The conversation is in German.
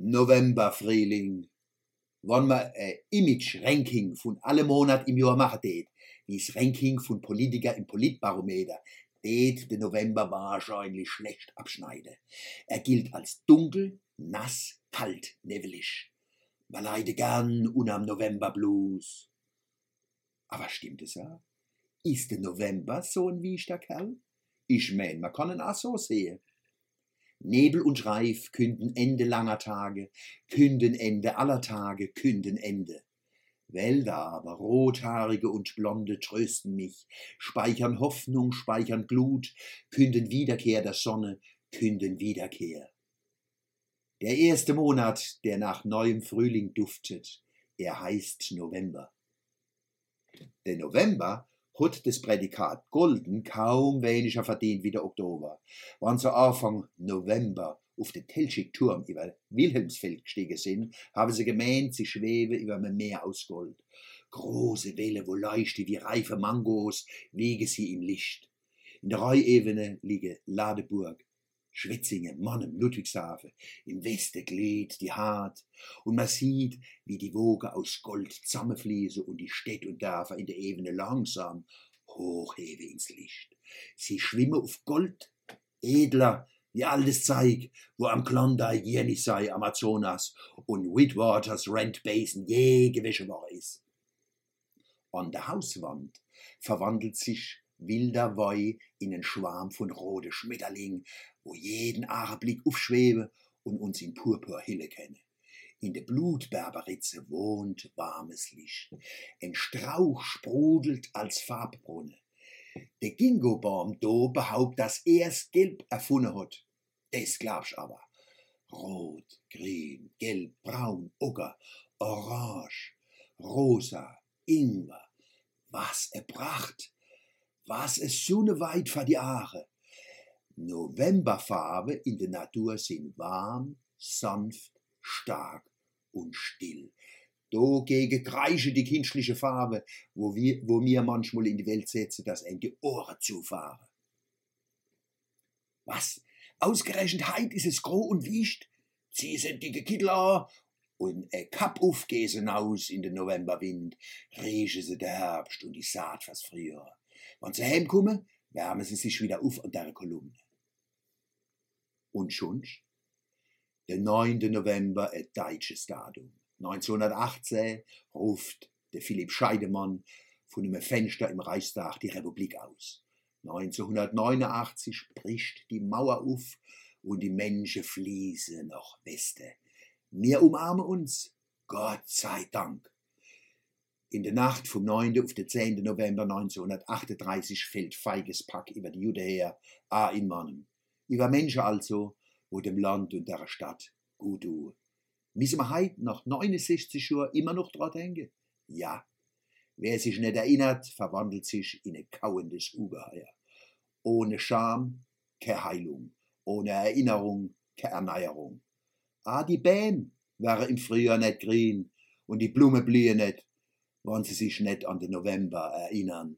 November-Frühling. Wenn man ein Image-Ranking von alle Monat im Jahr machen tät, wie das Ranking von Politiker im Politbarometer, tät der November wahrscheinlich schlecht abschneiden. Er gilt als dunkel, nass, kalt, nevelig. Man leide gern unam November-Blues. Aber stimmt es ja? Ist der November so ein wiechter Kerl? Ich mein, man kann ihn auch so sehen. Nebel und Reif künden Ende langer Tage, künden Ende aller Tage, künden Ende. Wälder aber, rothaarige und blonde, trösten mich, speichern Hoffnung, speichern Glut, künden Wiederkehr der Sonne, künden Wiederkehr. Der erste Monat, der nach neuem Frühling duftet, er heißt November. Der November hat das Prädikat golden kaum weniger verdient wie der Oktober. Wann so Anfang November auf den Telschik-Turm über Wilhelmsfeld gestiegen sind, haben sie gemeint, sie schweben über einem Meer aus Gold. Große Welle, wo leuchten wie reife Mangos, wiegen sie im Licht. In der Reuebene liegen Ladeburg, Schwetzingen, Monnem, Ludwigshafen, im Westen glied die Hart, und man sieht, wie die Wogen aus Gold zusammenfließen und die Städte und Dörfer in der Ebene langsam hochhebe ins Licht. Sie schwimmen auf Gold, edler wie altes Zeig, wo am Klondike jährlich Amazonas und Whitwaters Rent Basin je gewäsche war ist. An der Hauswand verwandelt sich wilder Woi in einen Schwarm von rote Schmetterling, wo jeden Augenblick aufschwebe und uns in Purpur hille kenne. In der Blutberberitze wohnt warmes Licht. Ein Strauch sprudelt als Farbbrunnen. Der Gingobaum do behaupt, dass er's Gelb erfunden hat. Das glaubst aber. Rot, grün, gelb, braun, ocker, orange, rosa, Ingwer. Was er Pracht! Was es so ne weit vor die Aare. Novemberfarbe in der Natur sind warm, sanft, stark und still. Dagegen kreische die kindliche Farbe, wo wir, wo mir manchmal in die Welt setzen, dass ein die Ohren zufahren. Was? Ausgerechnet heit ist es groh und wischt? Sie sind dicke Kittel an und e Kapp aufgesen aus in den Novemberwind, rieche sie der Herbst und die Saat fast früher. Wenn sie heimkommen, wärmen sie sich wieder auf an der Kolumne. Und schon? Der 9. November, ein deutsches Datum. 1918 ruft der Philipp Scheidemann von einem Fenster im Reichstag die Republik aus. 1989 bricht die Mauer auf und die Menschen fließen nach Westen. Wir umarmen uns, Gott sei Dank. In der Nacht vom 9. auf den 10. November 1938 fällt feiges Pack über die Jude her, a in Mannem. Über Menschen also, wo dem Land und der Stadt gut tun. Müssen wir heute nach 69 Jahren immer noch dran denken? Ja. Wer sich nicht erinnert, verwandelt sich in ein kauendes Ungeheuer. Ohne Scham keine Heilung, ohne Erinnerung keine Erneuerung. Ah, die Bäm wäre im Frühjahr nicht grün und die Blume blühen nicht, wenn sie sich nicht an den November erinnern.